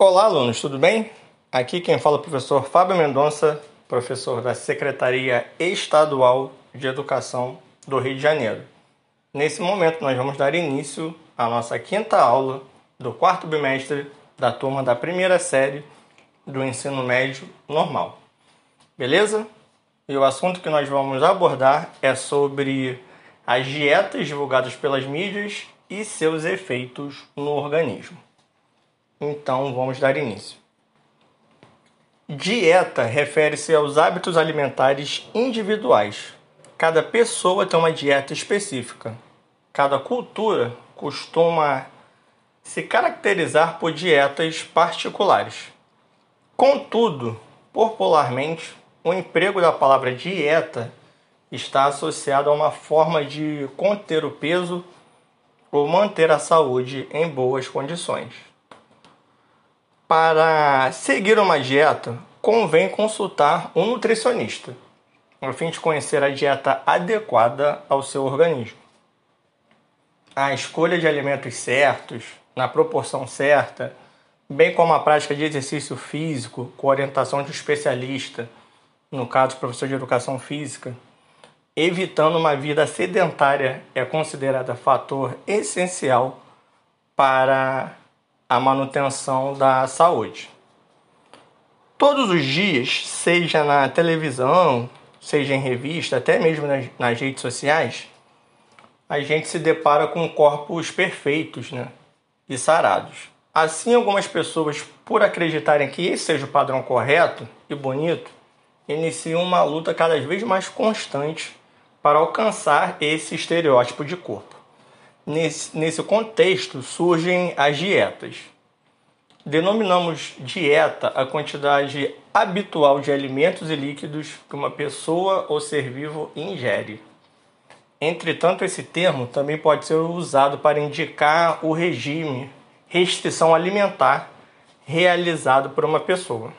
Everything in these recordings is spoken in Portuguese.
Olá, alunos, tudo bem? Aqui quem fala é o professor Fábio Mendonça, professor da Secretaria Estadual de Educação do Rio de Janeiro. Nesse momento, nós vamos dar início à nossa quinta aula do quarto bimestre da turma da primeira série do ensino médio normal. Beleza? E o assunto que nós vamos abordar é sobre as dietas divulgadas pelas mídias e seus efeitos no organismo. Então vamos dar início. Dieta refere-se aos hábitos alimentares individuais. Cada pessoa tem uma dieta específica. Cada cultura costuma se caracterizar por dietas particulares. Contudo, popularmente, o emprego da palavra dieta está associado a uma forma de conter o peso ou manter a saúde em boas condições. Para seguir uma dieta, convém consultar um nutricionista, a fim de conhecer a dieta adequada ao seu organismo. A escolha de alimentos certos, na proporção certa, bem como a prática de exercício físico com orientação de um especialista, no caso professor de educação física, evitando uma vida sedentária é considerada fator essencial para a manutenção da saúde. Todos os dias, seja na televisão, seja em revista, até mesmo nas, nas redes sociais, a gente se depara com corpos perfeitos né? e sarados. Assim, algumas pessoas, por acreditarem que esse seja o padrão correto e bonito, iniciam uma luta cada vez mais constante para alcançar esse estereótipo de corpo. Nesse, nesse contexto surgem as dietas. Denominamos dieta a quantidade habitual de alimentos e líquidos que uma pessoa ou ser vivo ingere. Entretanto, esse termo também pode ser usado para indicar o regime, restrição alimentar realizado por uma pessoa.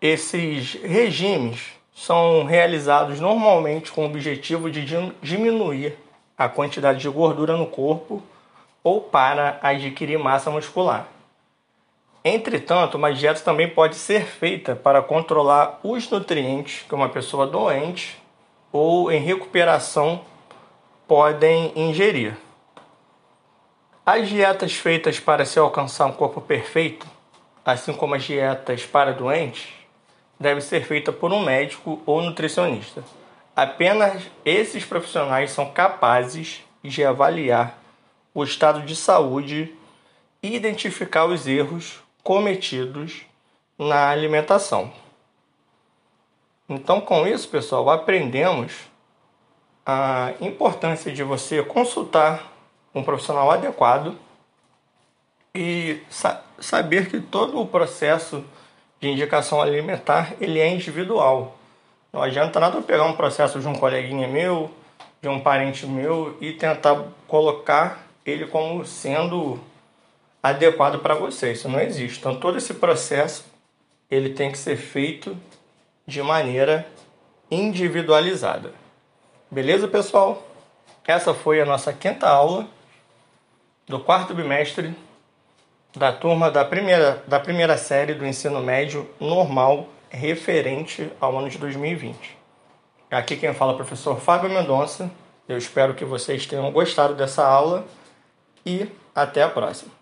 Esses regimes são realizados normalmente com o objetivo de diminuir a quantidade de gordura no corpo ou para adquirir massa muscular. Entretanto, uma dieta também pode ser feita para controlar os nutrientes que uma pessoa doente ou em recuperação podem ingerir. As dietas feitas para se alcançar um corpo perfeito, assim como as dietas para doentes, devem ser feitas por um médico ou nutricionista. Apenas esses profissionais são capazes de avaliar o estado de saúde e identificar os erros cometidos na alimentação. Então, com isso, pessoal, aprendemos a importância de você consultar um profissional adequado e sa saber que todo o processo de indicação alimentar ele é individual. Não adianta nada eu pegar um processo de um coleguinha meu, de um parente meu e tentar colocar ele como sendo adequado para você. Isso não existe. Então todo esse processo ele tem que ser feito de maneira individualizada. Beleza, pessoal? Essa foi a nossa quinta aula do quarto bimestre da turma da primeira, da primeira série do ensino médio normal referente ao ano de 2020. Aqui quem fala é o professor Fábio Mendonça. Eu espero que vocês tenham gostado dessa aula e até a próxima.